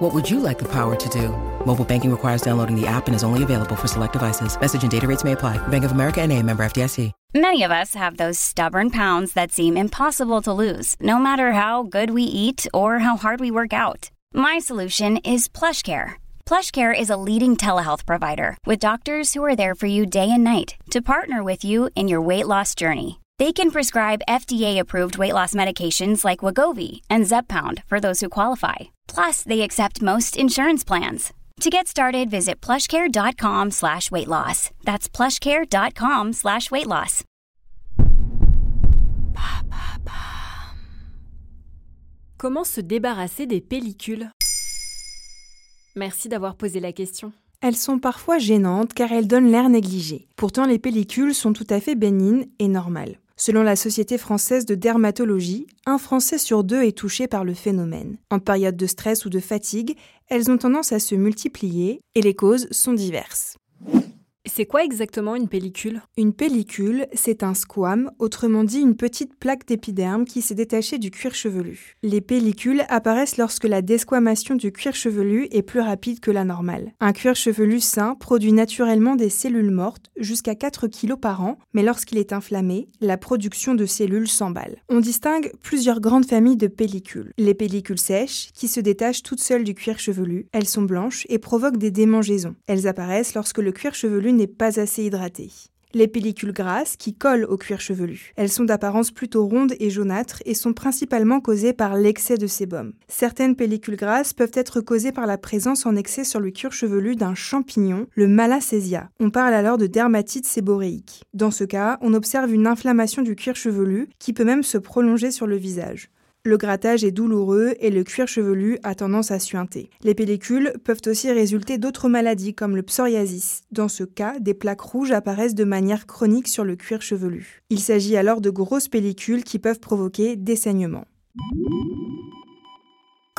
What would you like the power to do? Mobile banking requires downloading the app and is only available for select devices. Message and data rates may apply. Bank of America and a member FDIC. Many of us have those stubborn pounds that seem impossible to lose, no matter how good we eat or how hard we work out. My solution is PlushCare. PlushCare is a leading telehealth provider with doctors who are there for you day and night to partner with you in your weight loss journey. They can prescribe FDA-approved weight loss medications like Wagovi and Zepbound for those who qualify. Plus, they accept most insurance plans. To get started, visit plushcare.com slash weight loss. That's plushcare.com slash weight loss. Comment se débarrasser des pellicules? Merci d'avoir posé la question. Elles sont parfois gênantes car elles donnent l'air négligé. Pourtant, les pellicules sont tout à fait bénignes et normales. Selon la Société française de dermatologie, un Français sur deux est touché par le phénomène. En période de stress ou de fatigue, elles ont tendance à se multiplier et les causes sont diverses. C'est quoi exactement une pellicule? Une pellicule, c'est un squame, autrement dit une petite plaque d'épiderme qui s'est détachée du cuir chevelu. Les pellicules apparaissent lorsque la desquamation du cuir chevelu est plus rapide que la normale. Un cuir chevelu sain produit naturellement des cellules mortes jusqu'à 4 kg par an, mais lorsqu'il est inflammé, la production de cellules s'emballe. On distingue plusieurs grandes familles de pellicules. Les pellicules sèches, qui se détachent toutes seules du cuir chevelu, elles sont blanches et provoquent des démangeaisons. Elles apparaissent lorsque le cuir chevelu n'est pas assez hydraté. Les pellicules grasses qui collent au cuir chevelu. Elles sont d'apparence plutôt rondes et jaunâtres et sont principalement causées par l'excès de sébum. Certaines pellicules grasses peuvent être causées par la présence en excès sur le cuir chevelu d'un champignon, le Malassezia. On parle alors de dermatite séboréique. Dans ce cas, on observe une inflammation du cuir chevelu qui peut même se prolonger sur le visage. Le grattage est douloureux et le cuir chevelu a tendance à suinter. Les pellicules peuvent aussi résulter d'autres maladies comme le psoriasis. Dans ce cas, des plaques rouges apparaissent de manière chronique sur le cuir chevelu. Il s'agit alors de grosses pellicules qui peuvent provoquer des saignements.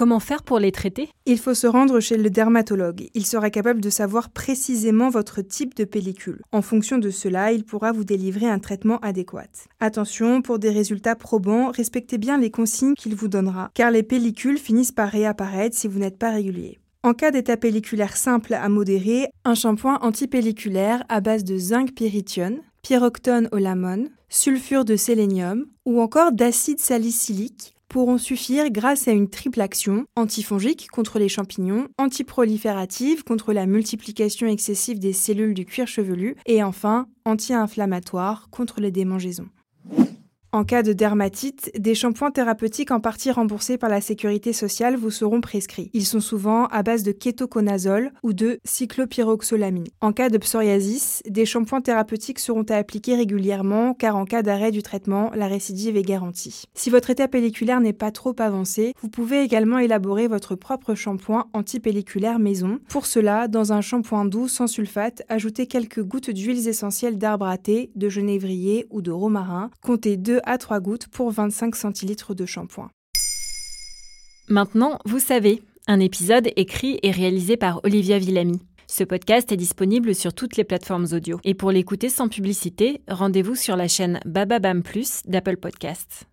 Comment faire pour les traiter? Il faut se rendre chez le dermatologue. Il sera capable de savoir précisément votre type de pellicule. En fonction de cela, il pourra vous délivrer un traitement adéquat. Attention, pour des résultats probants, respectez bien les consignes qu'il vous donnera, car les pellicules finissent par réapparaître si vous n'êtes pas régulier. En cas d'état pelliculaire simple à modéré, un shampoing antipelliculaire à base de zinc pyrithione, pyroctone au lamone, sulfure de sélénium ou encore d'acide salicylique pourront suffire grâce à une triple action antifongique contre les champignons, antiproliférative contre la multiplication excessive des cellules du cuir chevelu et enfin anti-inflammatoire contre les démangeaisons. En cas de dermatite, des shampoings thérapeutiques en partie remboursés par la sécurité sociale vous seront prescrits. Ils sont souvent à base de kétoconazole ou de cyclopyroxolamine. En cas de psoriasis, des shampoings thérapeutiques seront à appliquer régulièrement car en cas d'arrêt du traitement, la récidive est garantie. Si votre état pelliculaire n'est pas trop avancé, vous pouvez également élaborer votre propre shampoing antipelliculaire maison. Pour cela, dans un shampoing doux sans sulfate, ajoutez quelques gouttes d'huiles essentielles d'arbre à thé, de genévrier ou de romarin. Comptez 2 à 3 gouttes pour 25 centilitres de shampoing. Maintenant, vous savez, un épisode écrit et réalisé par Olivia Villamy. Ce podcast est disponible sur toutes les plateformes audio. Et pour l'écouter sans publicité, rendez-vous sur la chaîne Bababam Plus d'Apple Podcasts.